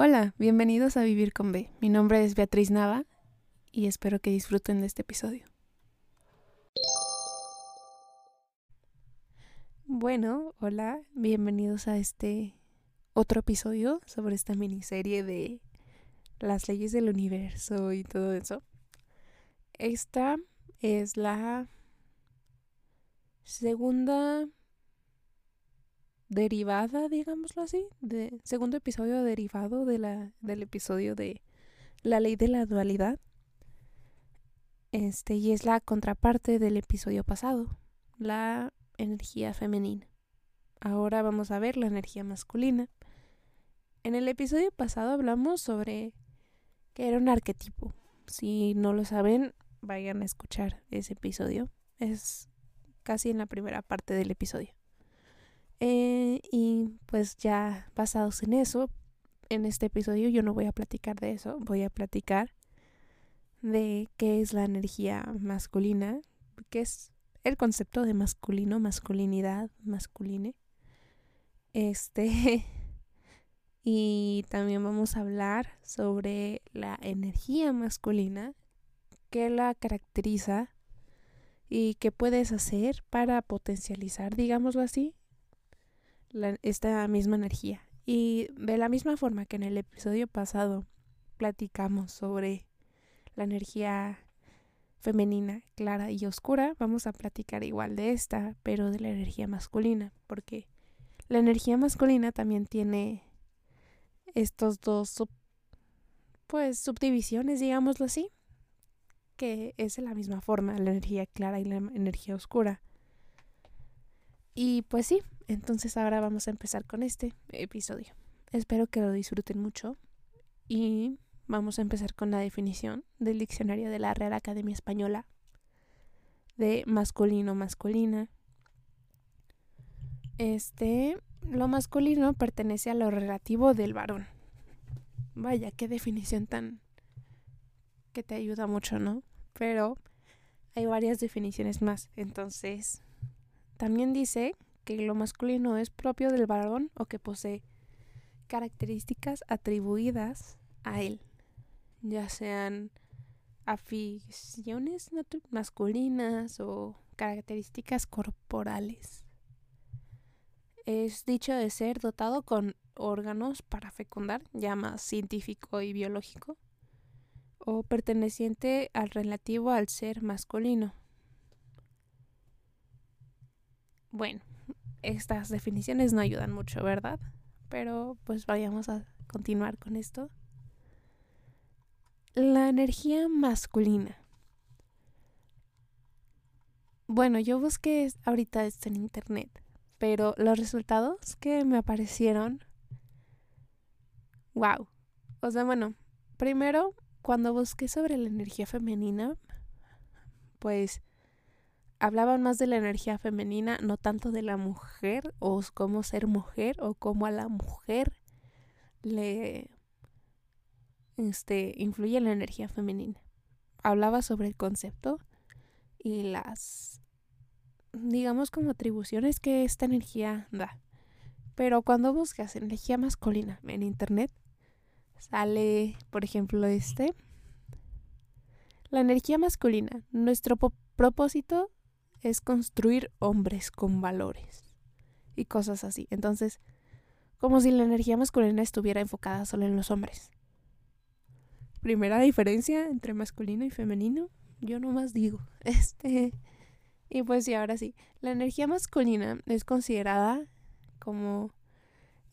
Hola, bienvenidos a Vivir con B. Mi nombre es Beatriz Nava y espero que disfruten de este episodio. Bueno, hola, bienvenidos a este otro episodio sobre esta miniserie de las leyes del universo y todo eso. Esta es la segunda derivada, digámoslo así, de segundo episodio derivado de la, del episodio de la ley de la dualidad. Este, y es la contraparte del episodio pasado, la energía femenina. Ahora vamos a ver la energía masculina. En el episodio pasado hablamos sobre que era un arquetipo. Si no lo saben, vayan a escuchar ese episodio. Es casi en la primera parte del episodio. Eh, y pues ya basados en eso, en este episodio yo no voy a platicar de eso, voy a platicar de qué es la energía masculina, qué es el concepto de masculino, masculinidad, masculine. Este y también vamos a hablar sobre la energía masculina, qué la caracteriza y qué puedes hacer para potencializar, digámoslo así, esta misma energía. Y de la misma forma que en el episodio pasado platicamos sobre la energía femenina, clara y oscura, vamos a platicar igual de esta, pero de la energía masculina, porque la energía masculina también tiene estos dos pues subdivisiones, digámoslo así, que es de la misma forma, la energía clara y la energía oscura. Y pues sí, entonces ahora vamos a empezar con este episodio. Espero que lo disfruten mucho y vamos a empezar con la definición del diccionario de la Real Academia Española de masculino masculina. Este, lo masculino pertenece a lo relativo del varón. Vaya, qué definición tan que te ayuda mucho, ¿no? Pero hay varias definiciones más. Entonces, también dice que lo masculino es propio del varón o que posee características atribuidas a él, ya sean aficiones masculinas o características corporales. Es dicho de ser dotado con órganos para fecundar, ya más científico y biológico, o perteneciente al relativo al ser masculino. Bueno, estas definiciones no ayudan mucho, ¿verdad? Pero pues vayamos a continuar con esto. La energía masculina. Bueno, yo busqué ahorita esto en internet, pero los resultados que me aparecieron, wow. O sea, bueno, primero, cuando busqué sobre la energía femenina, pues hablaban más de la energía femenina, no tanto de la mujer o cómo ser mujer o cómo a la mujer le este, influye la energía femenina. Hablaba sobre el concepto y las, digamos, como atribuciones que esta energía da. Pero cuando buscas energía masculina en internet, sale, por ejemplo, este. La energía masculina. Nuestro propósito es construir hombres con valores y cosas así. Entonces, como si la energía masculina estuviera enfocada solo en los hombres. Primera diferencia entre masculino y femenino, yo nomás digo. Este. Y pues sí, ahora sí. La energía masculina es considerada como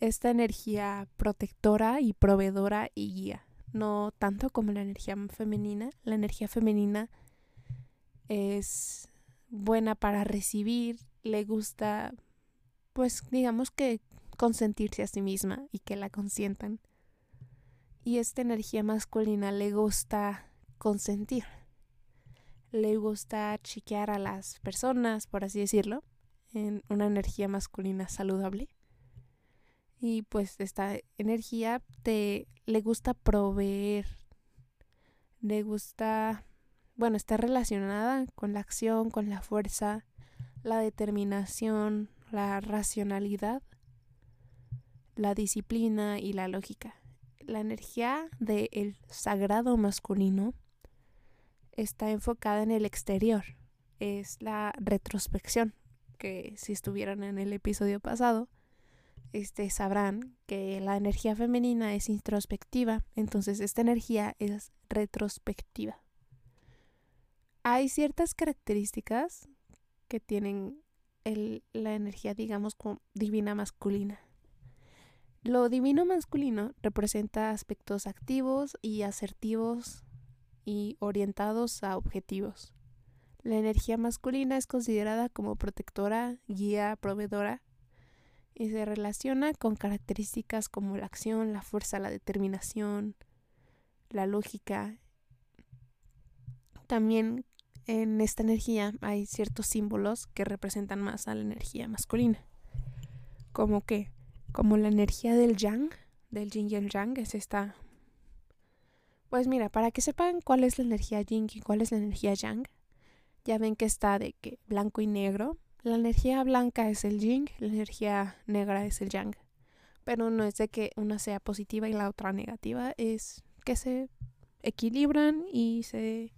esta energía protectora y proveedora y guía. No tanto como la energía femenina. La energía femenina es buena para recibir, le gusta, pues digamos que consentirse a sí misma y que la consientan. Y esta energía masculina le gusta consentir, le gusta chiquear a las personas, por así decirlo, en una energía masculina saludable. Y pues esta energía te le gusta proveer, le gusta bueno, está relacionada con la acción, con la fuerza, la determinación, la racionalidad, la disciplina y la lógica. la energía del sagrado masculino está enfocada en el exterior. Es la retrospección, que si estuvieran en el episodio pasado, este, sabrán que la energía femenina es introspectiva, entonces esta energía es retrospectiva. Hay ciertas características que tienen la energía, digamos, divina masculina. Lo divino masculino representa aspectos activos y asertivos y orientados a objetivos. La energía masculina es considerada como protectora, guía, proveedora y se relaciona con características como la acción, la fuerza, la determinación, la lógica. También en esta energía hay ciertos símbolos que representan más a la energía masculina. Como que, como la energía del yang, del yin y el yang, es esta. Pues mira, para que sepan cuál es la energía yin y cuál es la energía yang, ya ven que está de que blanco y negro. La energía blanca es el yin, la energía negra es el yang. Pero no es de que una sea positiva y la otra negativa, es que se equilibran y se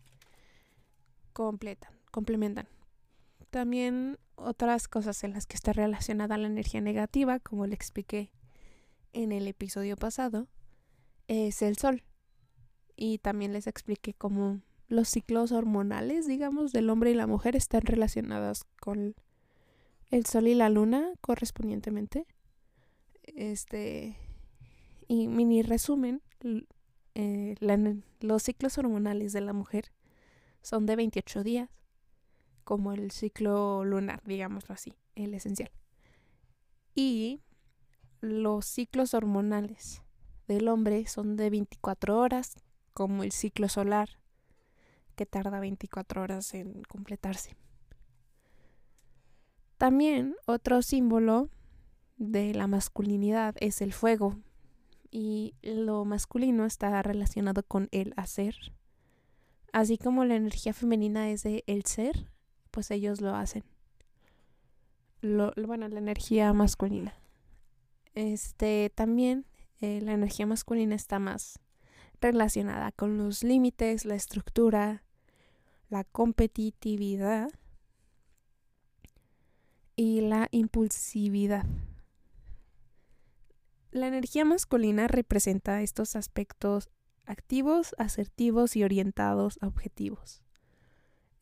completan, complementan. También otras cosas en las que está relacionada la energía negativa, como le expliqué en el episodio pasado, es el sol. Y también les expliqué cómo los ciclos hormonales, digamos, del hombre y la mujer están relacionados con el sol y la luna correspondientemente. Este y mini resumen, eh, los ciclos hormonales de la mujer son de 28 días, como el ciclo lunar, digámoslo así, el esencial. Y los ciclos hormonales del hombre son de 24 horas, como el ciclo solar, que tarda 24 horas en completarse. También otro símbolo de la masculinidad es el fuego, y lo masculino está relacionado con el hacer, Así como la energía femenina es de el ser, pues ellos lo hacen. Lo, bueno, la energía masculina. Este también eh, la energía masculina está más relacionada con los límites, la estructura, la competitividad y la impulsividad. La energía masculina representa estos aspectos activos, asertivos y orientados a objetivos.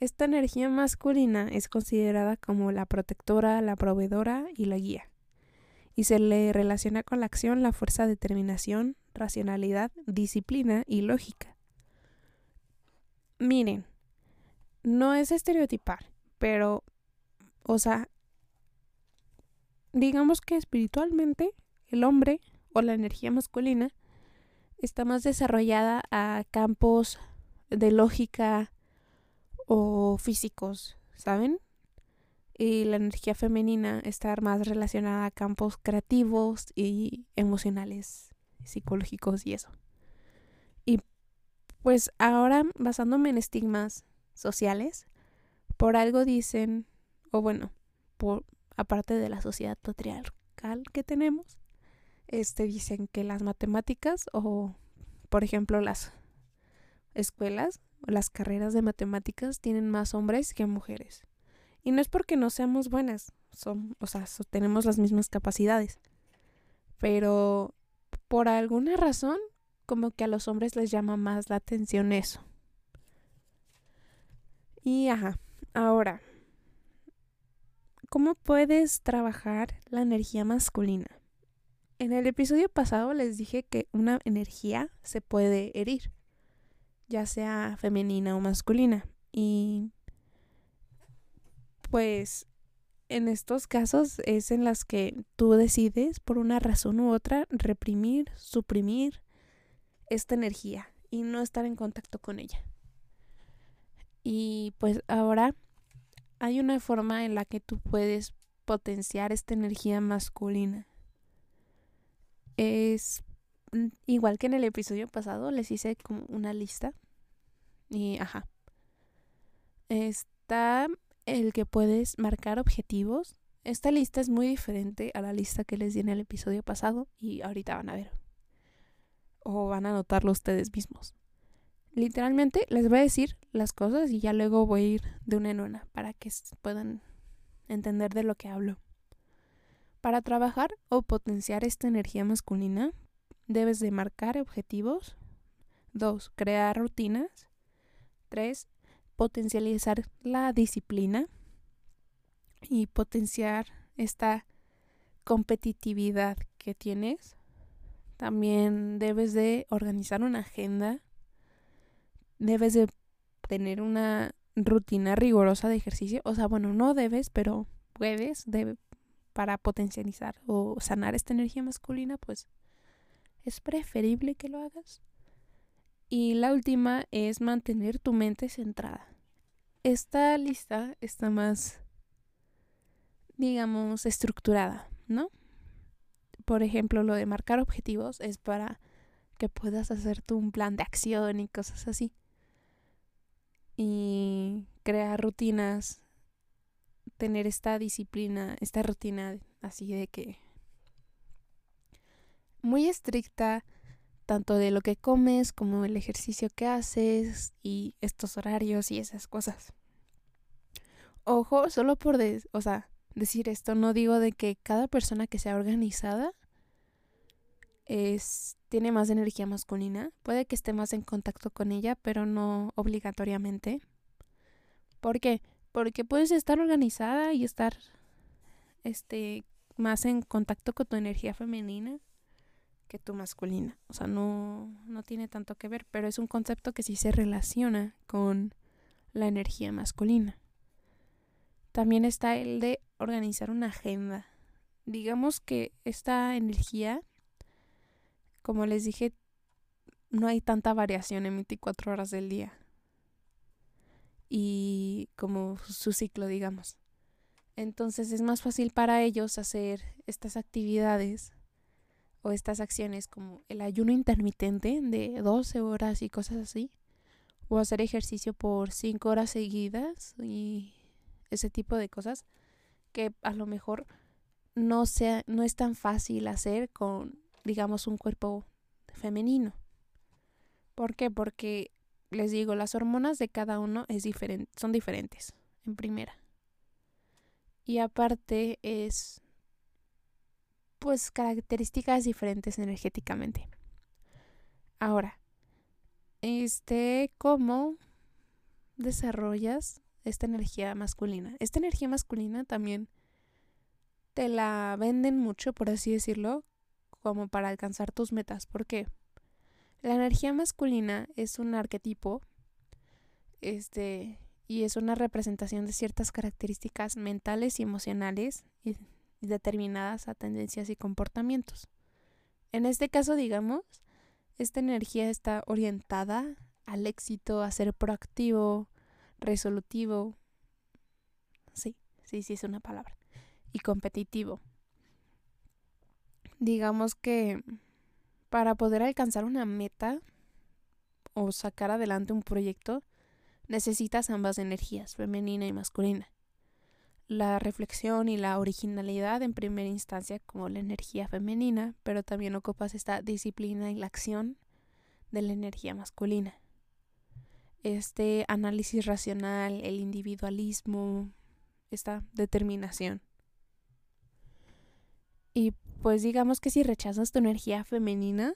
Esta energía masculina es considerada como la protectora, la proveedora y la guía, y se le relaciona con la acción, la fuerza, determinación, racionalidad, disciplina y lógica. Miren, no es estereotipar, pero, o sea, digamos que espiritualmente el hombre o la energía masculina está más desarrollada a campos de lógica o físicos, ¿saben? Y la energía femenina está más relacionada a campos creativos y emocionales, psicológicos y eso. Y pues ahora, basándome en estigmas sociales, por algo dicen, o bueno, por aparte de la sociedad patriarcal que tenemos, este, dicen que las matemáticas o, por ejemplo, las escuelas las carreras de matemáticas tienen más hombres que mujeres. Y no es porque no seamos buenas, son, o sea, tenemos las mismas capacidades. Pero por alguna razón, como que a los hombres les llama más la atención eso. Y ajá, ahora, ¿cómo puedes trabajar la energía masculina? En el episodio pasado les dije que una energía se puede herir, ya sea femenina o masculina. Y pues en estos casos es en las que tú decides por una razón u otra reprimir, suprimir esta energía y no estar en contacto con ella. Y pues ahora hay una forma en la que tú puedes potenciar esta energía masculina es mm, igual que en el episodio pasado, les hice como una lista. Y ajá. Está el que puedes marcar objetivos. Esta lista es muy diferente a la lista que les di en el episodio pasado y ahorita van a ver. o van a notarlo ustedes mismos. Literalmente les voy a decir las cosas y ya luego voy a ir de una en una para que puedan entender de lo que hablo. Para trabajar o potenciar esta energía masculina, debes de marcar objetivos. 2. Crear rutinas. 3. Potencializar la disciplina y potenciar esta competitividad que tienes. También debes de organizar una agenda. Debes de tener una rutina rigurosa de ejercicio. O sea, bueno, no debes, pero puedes para potencializar o sanar esta energía masculina, pues es preferible que lo hagas. Y la última es mantener tu mente centrada. Esta lista está más, digamos, estructurada, ¿no? Por ejemplo, lo de marcar objetivos es para que puedas hacerte un plan de acción y cosas así. Y crear rutinas, tener esta disciplina, esta rutina así de que muy estricta, tanto de lo que comes como el ejercicio que haces y estos horarios y esas cosas. Ojo, solo por, o sea, decir esto, no digo de que cada persona que sea organizada es, tiene más energía masculina. Puede que esté más en contacto con ella, pero no obligatoriamente. ¿Por qué? Porque puedes estar organizada y estar este, más en contacto con tu energía femenina que tu masculina. O sea, no, no tiene tanto que ver, pero es un concepto que sí se relaciona con la energía masculina. También está el de organizar una agenda. Digamos que esta energía, como les dije, no hay tanta variación en 24 horas del día. Y como su ciclo, digamos. Entonces es más fácil para ellos hacer estas actividades o estas acciones como el ayuno intermitente de 12 horas y cosas así. O hacer ejercicio por 5 horas seguidas y ese tipo de cosas que a lo mejor no sea no es tan fácil hacer con digamos un cuerpo femenino. ¿Por qué? Porque les digo, las hormonas de cada uno es son diferentes en primera. Y aparte es pues características diferentes energéticamente. Ahora, este, ¿cómo desarrollas esta energía masculina? Esta energía masculina también te la venden mucho, por así decirlo, como para alcanzar tus metas. ¿Por qué? La energía masculina es un arquetipo, este, y es una representación de ciertas características mentales y emocionales y determinadas a tendencias y comportamientos. En este caso, digamos, esta energía está orientada al éxito, a ser proactivo, resolutivo. Sí, sí, sí es una palabra. Y competitivo. Digamos que para poder alcanzar una meta o sacar adelante un proyecto, necesitas ambas energías, femenina y masculina la reflexión y la originalidad en primera instancia como la energía femenina, pero también ocupas esta disciplina y la acción de la energía masculina. Este análisis racional, el individualismo, esta determinación. Y pues digamos que si rechazas tu energía femenina,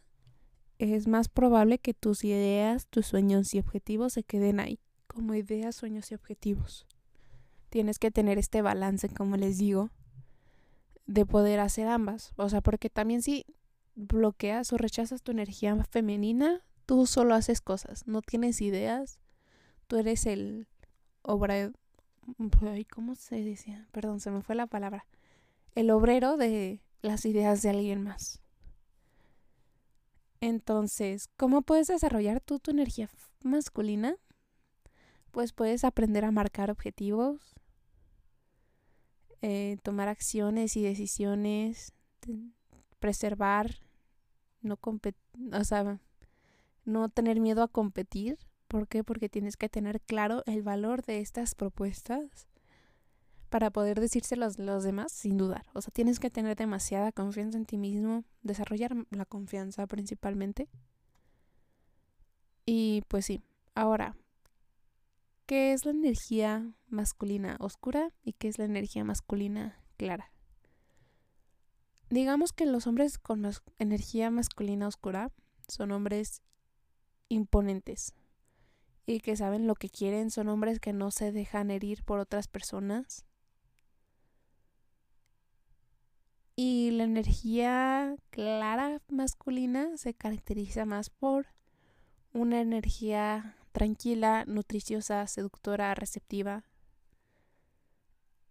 es más probable que tus ideas, tus sueños y objetivos se queden ahí, como ideas, sueños y objetivos tienes que tener este balance, como les digo, de poder hacer ambas. O sea, porque también si bloqueas o rechazas tu energía femenina, tú solo haces cosas, no tienes ideas, tú eres el obra... ¿Cómo se decía? Perdón, se me fue la palabra. El obrero de las ideas de alguien más. Entonces, ¿cómo puedes desarrollar tú tu energía masculina? Pues puedes aprender a marcar objetivos, eh, tomar acciones y decisiones, preservar, no o sea, no tener miedo a competir. ¿Por qué? Porque tienes que tener claro el valor de estas propuestas para poder decírselos a los demás sin dudar. O sea, tienes que tener demasiada confianza en ti mismo, desarrollar la confianza principalmente Y pues sí, ahora, ¿qué es la energía masculina oscura y qué es la energía masculina clara? Digamos que los hombres con energía masculina oscura son hombres imponentes y que saben lo que quieren, son hombres que no se dejan herir por otras personas. Y la energía clara masculina se caracteriza más por una energía tranquila, nutriciosa, seductora, receptiva,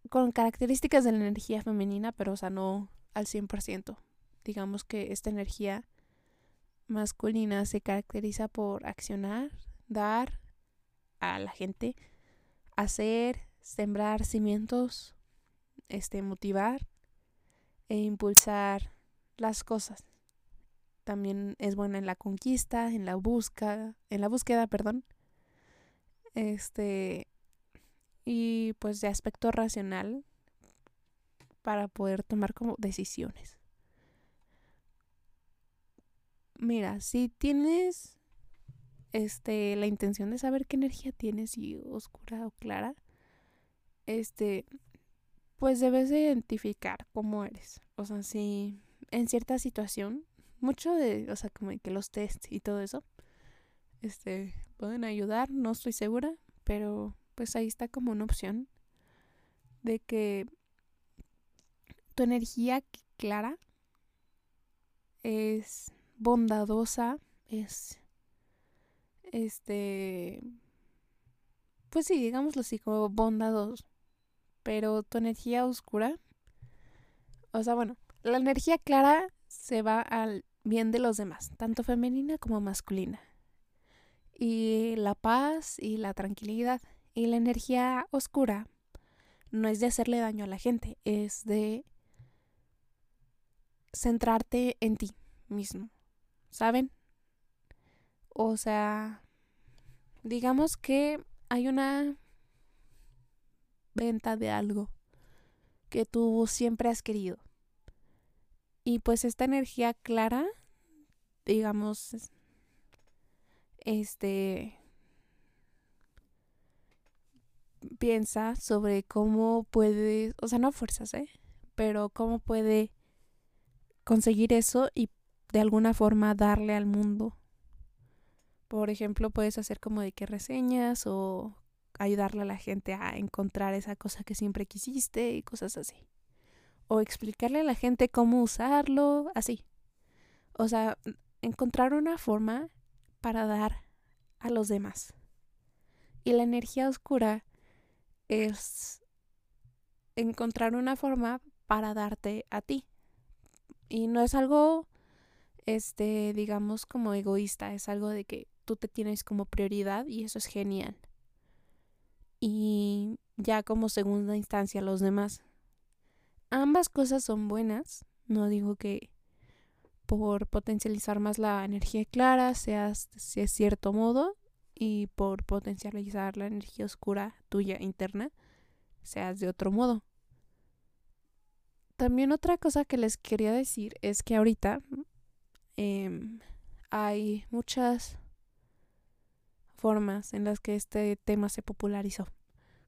con características de la energía femenina, pero o sea, no al 100%. Digamos que esta energía masculina se caracteriza por accionar, dar a la gente, hacer, sembrar cimientos, este motivar e impulsar las cosas. También es buena en la conquista, en la búsqueda, en la búsqueda, perdón. Este y pues de aspecto racional para poder tomar como decisiones. Mira, si tienes este la intención de saber qué energía tienes, si oscura o clara, este pues debes identificar cómo eres. O sea, si en cierta situación, mucho de, o sea, como que los tests y todo eso, este, pueden ayudar, no estoy segura, pero pues ahí está como una opción de que tu energía clara es bondadosa, es este pues sí, digámoslo así, como bondadoso. Pero tu energía oscura, o sea, bueno, la energía clara se va al bien de los demás, tanto femenina como masculina. Y la paz y la tranquilidad. Y la energía oscura no es de hacerle daño a la gente, es de centrarte en ti mismo. ¿Saben? O sea, digamos que hay una venta de algo que tú siempre has querido. Y pues esta energía clara, digamos, este piensa sobre cómo puede, o sea, no fuerzas, ¿eh? Pero cómo puede conseguir eso y de alguna forma darle al mundo. Por ejemplo, puedes hacer como de que reseñas o ayudarle a la gente a encontrar esa cosa que siempre quisiste y cosas así. O explicarle a la gente cómo usarlo, así. O sea, encontrar una forma para dar a los demás. Y la energía oscura es encontrar una forma para darte a ti. Y no es algo, este, digamos, como egoísta, es algo de que tú te tienes como prioridad y eso es genial. Y ya como segunda instancia los demás. Ambas cosas son buenas, no digo que por potencializar más la energía clara seas de cierto modo y por potencializar la energía oscura tuya interna seas de otro modo. También otra cosa que les quería decir es que ahorita em, hay muchas formas en las que este tema se popularizó,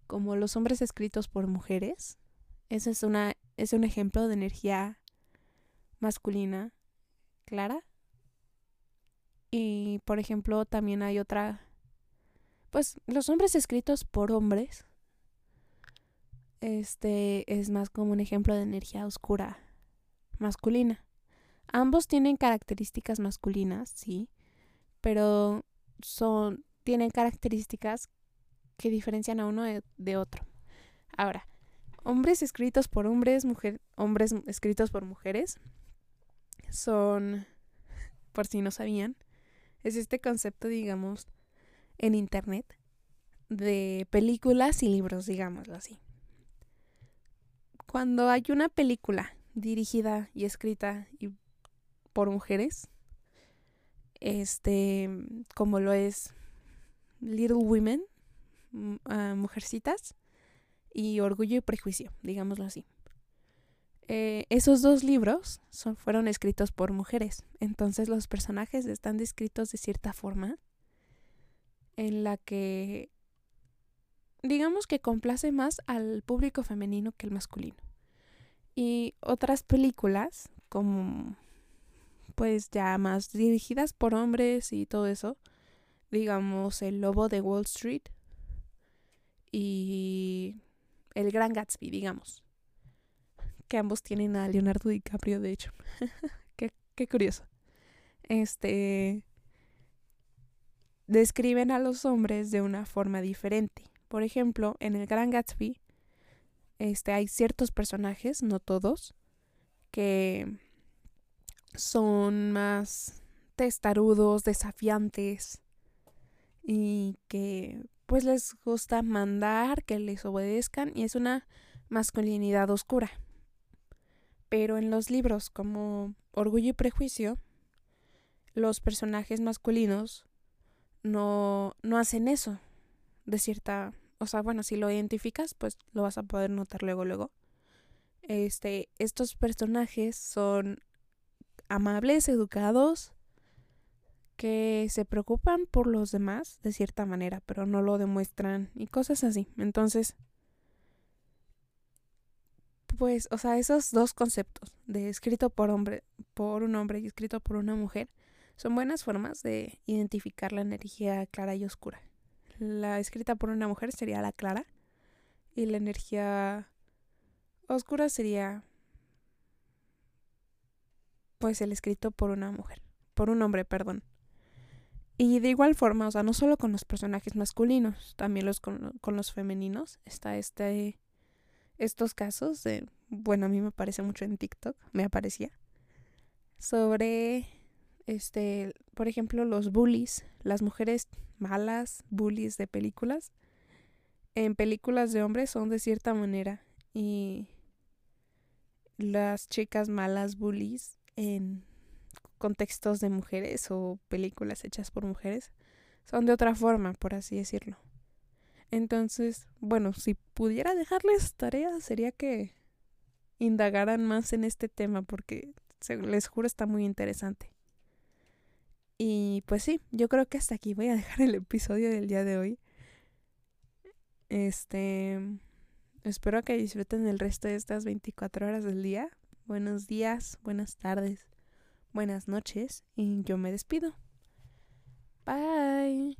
como los hombres escritos por mujeres. Ese es, una, es un ejemplo de energía masculina clara. Y por ejemplo, también hay otra, pues los hombres escritos por hombres este es más como un ejemplo de energía oscura masculina. Ambos tienen características masculinas, sí, pero son tienen características que diferencian a uno de, otro. Ahora, hombres escritos por hombres, mujer, hombres escritos por mujeres son, por si no sabían, es este concepto, digamos, en internet de películas y libros, digámoslo así. Cuando hay una película dirigida y escrita por mujeres, este, como lo es Little Women, uh, Mujercitas, y Orgullo y Prejuicio, digámoslo así. Eh, esos dos libros fueron escritos por mujeres, entonces los personajes están descritos de cierta forma en la que digamos que complace más al público femenino que el masculino. Y otras películas como pues ya más dirigidas por hombres y todo eso, digamos El Lobo de Wall Street y El Gran Gatsby, digamos, que ambos tienen a Leonardo DiCaprio, de hecho. qué, qué curioso. Este describen a los hombres de una forma diferente. Por ejemplo, en el Gran Gatsby, este, hay ciertos personajes, no todos, que son más testarudos, desafiantes y que pues les gusta mandar, que les obedezcan y es una masculinidad oscura. Pero en los libros como Orgullo y Prejuicio, los personajes masculinos no, no hacen eso. De cierta, o sea, bueno, si lo identificas, pues lo vas a poder notar luego, luego. Este, estos personajes son amables, educados, que se preocupan por los demás de cierta manera, pero no lo demuestran y cosas así. Entonces, pues, o sea, esos dos conceptos de escrito por hombre, por un hombre y escrito por una mujer, son buenas formas de identificar la energía clara y oscura. La escrita por una mujer sería la clara y la energía oscura sería pues el escrito por una mujer, por un hombre, perdón. Y de igual forma, o sea, no solo con los personajes masculinos, también los con, los femeninos, está este estos casos de, bueno, a mí me aparece mucho en TikTok, me aparecía sobre este, por ejemplo, los bullies, las mujeres malas, bullies de películas, en películas de hombres son de cierta manera y las chicas malas bullies en contextos de mujeres o películas hechas por mujeres son de otra forma, por así decirlo. Entonces, bueno, si pudiera dejarles tarea sería que indagaran más en este tema porque les juro está muy interesante. Y pues sí, yo creo que hasta aquí voy a dejar el episodio del día de hoy. Este, espero que disfruten el resto de estas 24 horas del día. Buenos días, buenas tardes, buenas noches y yo me despido. Bye.